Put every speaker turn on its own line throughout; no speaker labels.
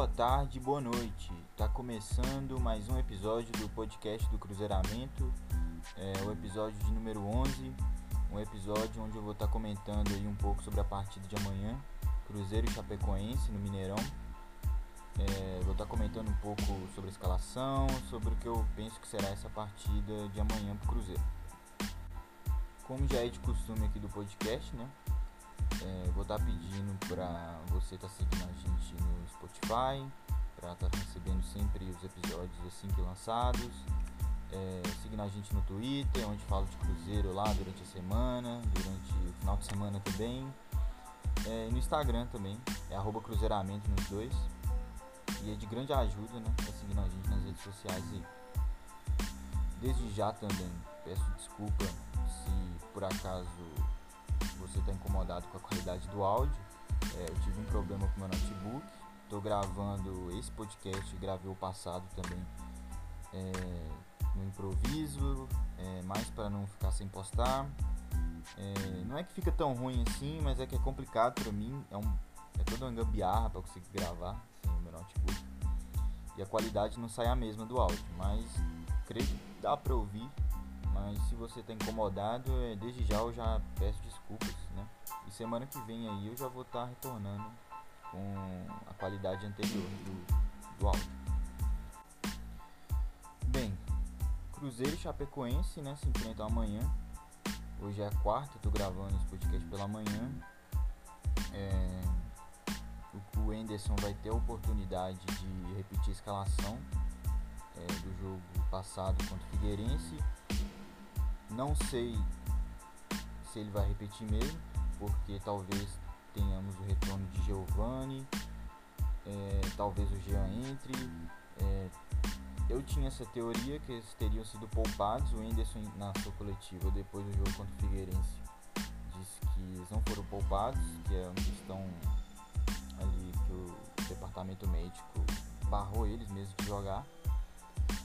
boa tarde, boa noite. Tá começando mais um episódio do podcast do Cruzeiramento, é o episódio de número 11, um episódio onde eu vou estar tá comentando aí um pouco sobre a partida de amanhã, Cruzeiro e Chapecoense no Mineirão. É, vou estar tá comentando um pouco sobre a escalação, sobre o que eu penso que será essa partida de amanhã pro Cruzeiro. Como já é de costume aqui do podcast, né? É, vou estar tá pedindo para você estar tá seguindo a gente no Spotify, para estar tá recebendo sempre os episódios assim que lançados. É, seguindo a gente no Twitter, onde falo de Cruzeiro lá durante a semana, durante o final de semana também. É, no Instagram também, é arroba cruzeiramento nos dois. E é de grande ajuda, né? Tá seguindo a gente nas redes sociais aí. Desde já também peço desculpa se por acaso você está incomodado com a qualidade do áudio, é, eu tive um problema com meu notebook. Estou gravando esse podcast, gravei o passado também é, no improviso, é, mais para não ficar sem postar. É, não é que fica tão ruim assim, mas é que é complicado para mim. É, um, é toda uma gambiarra para conseguir gravar sem o meu notebook. E a qualidade não sai a mesma do áudio, mas creio que dá para ouvir mas se você está incomodado, é, desde já eu já peço desculpas, né? E semana que vem aí eu já vou estar tá retornando com a qualidade anterior do, do áudio. Bem, Cruzeiro e Chapecoense, né, se enfrentam amanhã. Hoje é quarta, eu tô gravando esse podcast pela manhã. É, o Enderson vai ter a oportunidade de repetir a escalação é, do jogo passado contra o Figueirense não sei se ele vai repetir mesmo, porque talvez tenhamos o retorno de Giovanni, é, talvez o Jean entre. É, eu tinha essa teoria que eles teriam sido poupados. O Enderson, na sua coletiva, depois do jogo contra o Figueirense, disse que eles não foram poupados, que é uma questão ali que o departamento médico barrou eles mesmo de jogar.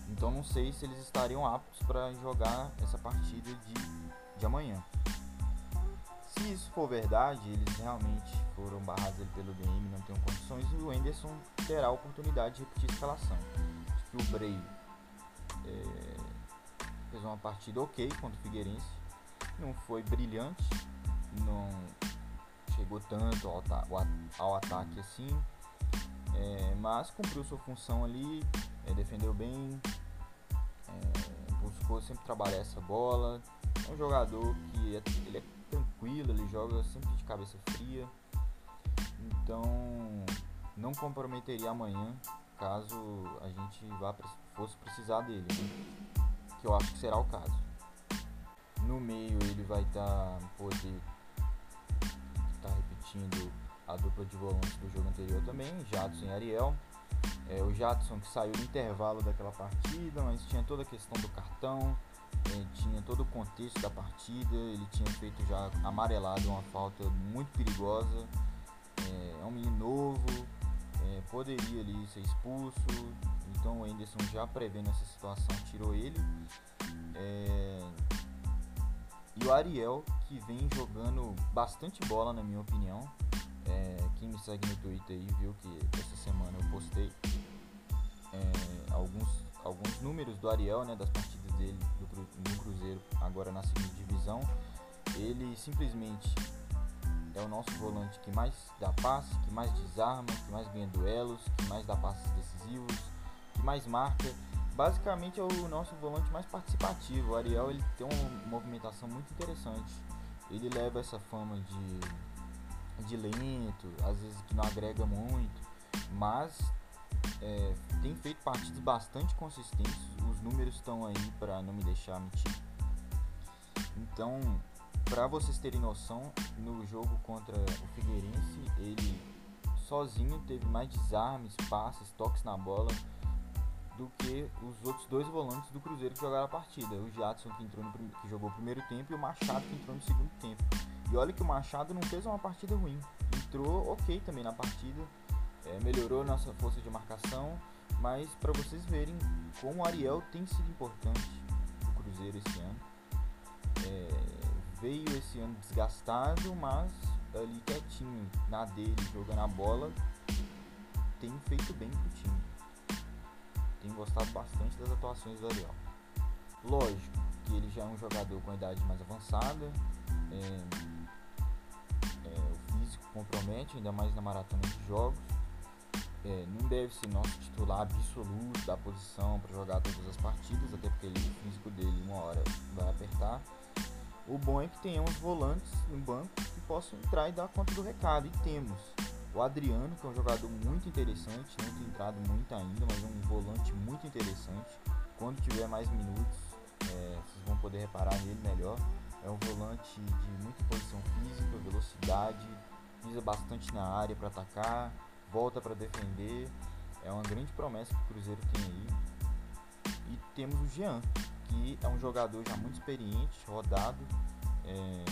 Então não sei se eles estariam aptos para jogar essa partida de, de amanhã. Se isso for verdade, eles realmente foram barrados pelo DM, não têm condições, e o Enderson terá a oportunidade de repetir a escalação. Acho que o Bray é, fez uma partida ok contra o Figueirense, não foi brilhante, não chegou tanto ao, ao ataque assim, é, mas cumpriu sua função ali, defendeu bem, é, buscou sempre trabalhar essa bola. É um jogador que é, ele é tranquilo, ele joga sempre de cabeça fria. Então não comprometeria amanhã caso a gente vá, fosse precisar dele, né? que eu acho que será o caso. No meio ele vai estar tá, poder estar tá repetindo a dupla de volantes do jogo anterior também, Jadson e Ariel. É, o Jadson que saiu no intervalo daquela partida, mas tinha toda a questão do cartão, é, tinha todo o contexto da partida, ele tinha feito já amarelado uma falta muito perigosa, é, é um menino novo, é, poderia ali ser expulso, então o Anderson já prevendo essa situação tirou ele. É, e o Ariel que vem jogando bastante bola na minha opinião, é, quem me segue no Twitter aí viu que essa semana eu postei é, alguns, alguns números do Ariel, né, das partidas dele do, no Cruzeiro, agora na segunda divisão. Ele simplesmente é o nosso volante que mais dá passe, que mais desarma, que mais ganha duelos, que mais dá passes decisivos, que mais marca. Basicamente é o nosso volante mais participativo. O Ariel ele tem uma movimentação muito interessante. Ele leva essa fama de de lento, às vezes que não agrega muito, mas é, tem feito partidas bastante consistentes, os números estão aí para não me deixar mentir. Então, para vocês terem noção, no jogo contra o Figueirense, ele sozinho teve mais desarmes, passes, toques na bola do que os outros dois volantes do Cruzeiro que jogaram a partida. O Jadson que, entrou no, que jogou o primeiro tempo e o Machado que entrou no segundo tempo. E olha que o Machado não fez uma partida ruim. Entrou ok também na partida, é, melhorou nossa força de marcação, mas para vocês verem como o Ariel tem sido importante o Cruzeiro esse ano. É, veio esse ano desgastado, mas ali quietinho na dele, jogando a bola, tem feito bem pro time. Tenho gostado bastante das atuações do Ariel. Lógico que ele já é um jogador com idade mais avançada, é, físico compromete, ainda mais na maratona de jogos. É, não deve ser nosso titular absoluto da posição para jogar todas as partidas, até porque ele, o físico dele uma hora vai apertar. O bom é que tenhamos volantes no banco que possam entrar e dar conta do recado. E temos o Adriano, que é um jogador muito interessante, não tem entrado muito ainda, mas é um volante muito interessante. Quando tiver mais minutos, é, vocês vão poder reparar nele melhor. É um volante de muita posição física, velocidade, pisa bastante na área para atacar, volta para defender. É uma grande promessa que o Cruzeiro tem aí. E temos o Jean, que é um jogador já muito experiente, rodado, é,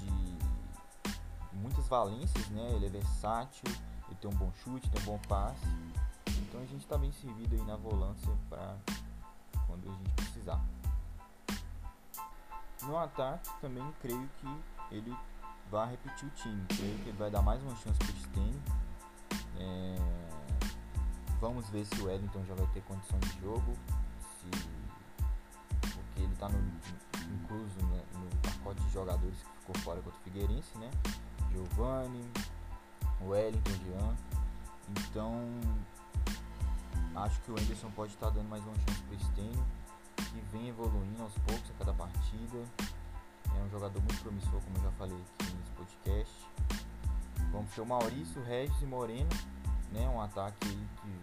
de muitas valências, né? Ele é versátil, ele tem um bom chute, tem um bom passe. Então a gente está bem servido aí na volância para quando a gente precisar. No ataque também creio que ele vai repetir o time. Creio que ele vai dar mais uma chance para o. É... Vamos ver se o Wellington já vai ter condição de jogo. Se... Porque ele está incluso né, no pacote de jogadores que ficou fora contra o Figueirense, né? Giovanni, Wellington, Jean. Então acho que o Anderson pode estar tá dando mais uma chance para o que vem evoluindo aos poucos a cada partida. É um jogador muito promissor, como eu já falei aqui nesse podcast. Vamos ter o Maurício, Regis e Moreno, né? Um ataque que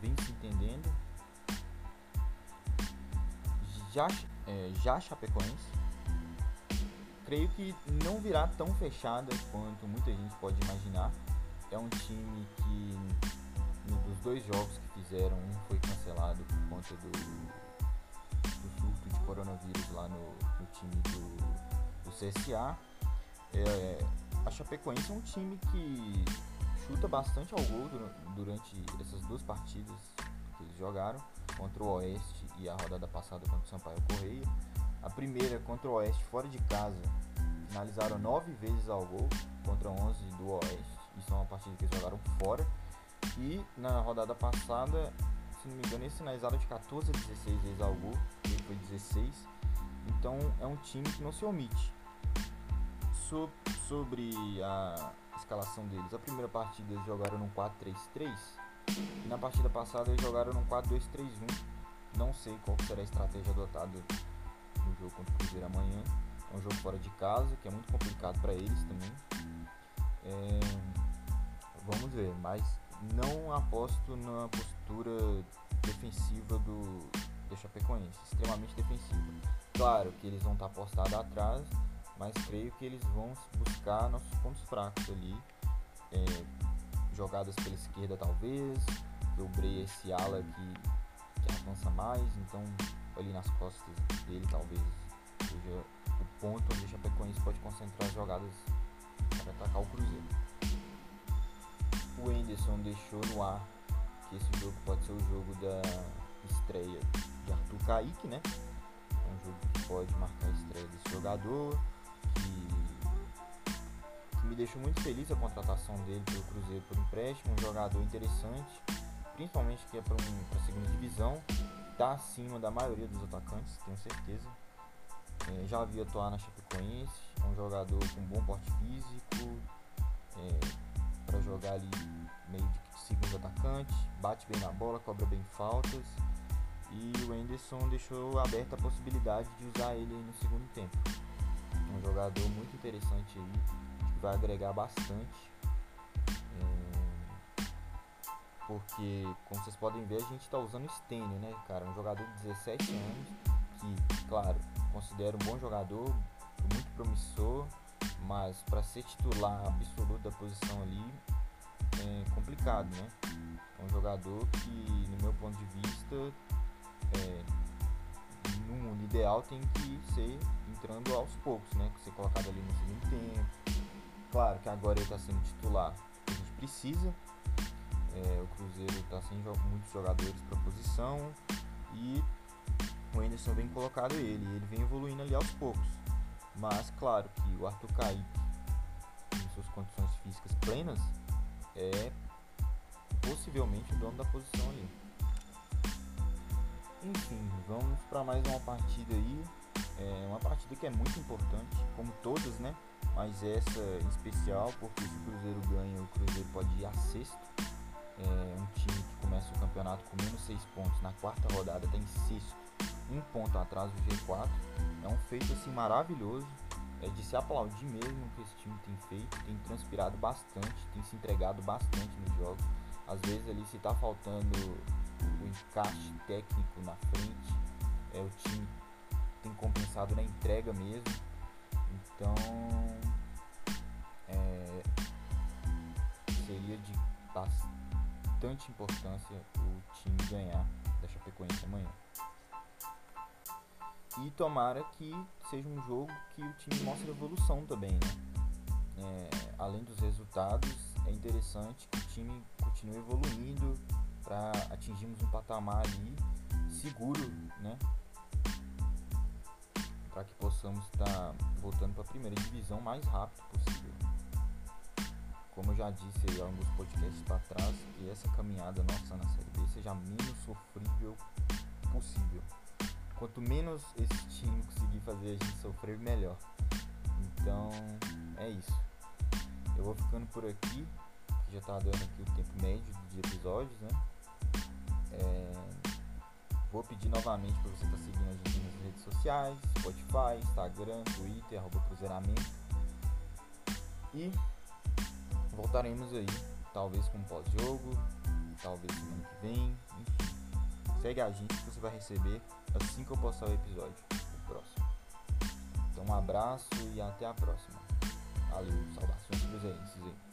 vem se entendendo. Já, é, já Chapecoense. Creio que não virá tão fechada quanto muita gente pode imaginar. É um time que dos dois jogos que fizeram, um foi cancelado por conta do, do surto de coronavírus lá no, no time do CSA. É, a Chapecoense é um time que chuta bastante ao gol durante essas duas partidas que eles jogaram contra o Oeste e a rodada passada contra o Sampaio Correia. A primeira contra o Oeste fora de casa finalizaram nove vezes ao gol contra 11 do Oeste. Isso é uma partida que eles jogaram fora. E na rodada passada, se não me engano, eles finalizaram de 14 a 16 vezes ao gol. Ele foi 16. Então é um time que não se omite so, sobre a escalação deles. A primeira partida eles jogaram no 4-3-3 e na partida passada eles jogaram no 4-2-3-1. Não sei qual será a estratégia adotada no jogo contra o Cruzeiro amanhã. É um jogo fora de casa, que é muito complicado para eles também. É, vamos ver, mas não aposto na postura defensiva do, do Chapecoense, extremamente defensiva. Claro que eles vão estar postados atrás, mas creio que eles vão buscar nossos pontos fracos ali. É, jogadas pela esquerda talvez, o Brei é esse ala que, que avança mais, então ali nas costas dele talvez seja o ponto onde o Chapecoense pode concentrar as jogadas para atacar o Cruzeiro. O Enderson deixou no ar que esse jogo pode ser o jogo da estreia de Arthur Kaique, né? É um jogo que pode marcar a estreia desse jogador deixou muito feliz a contratação dele pelo Cruzeiro por empréstimo, um jogador interessante, principalmente que é para a segunda divisão, está acima da maioria dos atacantes, tenho certeza. É, já havia atuar na Chapecoense, é um jogador com bom porte físico, é, para jogar ali meio de segundo atacante, bate bem na bola, cobra bem faltas. E o Anderson deixou aberta a possibilidade de usar ele no segundo tempo um jogador muito interessante aí, vai agregar bastante. É, porque, como vocês podem ver, a gente está usando o Stênio, né, cara? Um jogador de 17 anos, que, claro, considero um bom jogador, muito promissor, mas para ser titular absoluto da posição ali é complicado, né? É um jogador que, no meu ponto de vista, é, no mundo ideal tem que ser entrando aos poucos, né? Ser colocado ali no segundo tempo. Claro que agora ele está sendo titular, a gente precisa. É, o Cruzeiro está sem muitos jogadores para posição e o Anderson vem colocado ele, ele vem evoluindo ali aos poucos. Mas claro que o Arthur Kaique, em suas condições físicas plenas, é possivelmente o dono da posição ali. Enfim, vamos para mais uma partida aí. É uma partida que é muito importante, como todas, né? Mas essa em especial, porque se o Cruzeiro ganha, o Cruzeiro pode ir a sexto. É um time que começa o campeonato com menos seis pontos, na quarta rodada tem sexto, um ponto atrás do G4. É um feito assim maravilhoso. É de se aplaudir mesmo que esse time tem feito, tem transpirado bastante, tem se entregado bastante nos jogos. Às vezes ali se tá faltando o encaixe técnico na frente, é o time tem compensado na entrega mesmo. Então de bastante importância o time ganhar da Chapecoense amanhã. E tomara que seja um jogo que o time mostre evolução também, né? É, além dos resultados, é interessante que o time continue evoluindo para atingirmos um patamar ali seguro, né? Para que possamos estar tá voltando para a primeira divisão mais rápido possível. Como eu já disse aí alguns podcasts para trás, que essa caminhada nossa na Série B seja a menos sofrível possível. Quanto menos esse time conseguir fazer a gente sofrer, melhor. Então, é isso. Eu vou ficando por aqui, que já tá dando aqui o tempo médio de episódios, né? É... Vou pedir novamente para você estar tá seguindo a gente nas redes sociais, Spotify, Instagram, Twitter, arroba cruzeiramento. E voltaremos aí, talvez com pós-jogo, talvez semana que vem, enfim. Segue a gente que você vai receber assim que eu postar o episódio, o próximo. Então um abraço e até a próxima. Valeu, saudações cruzeirenses aí.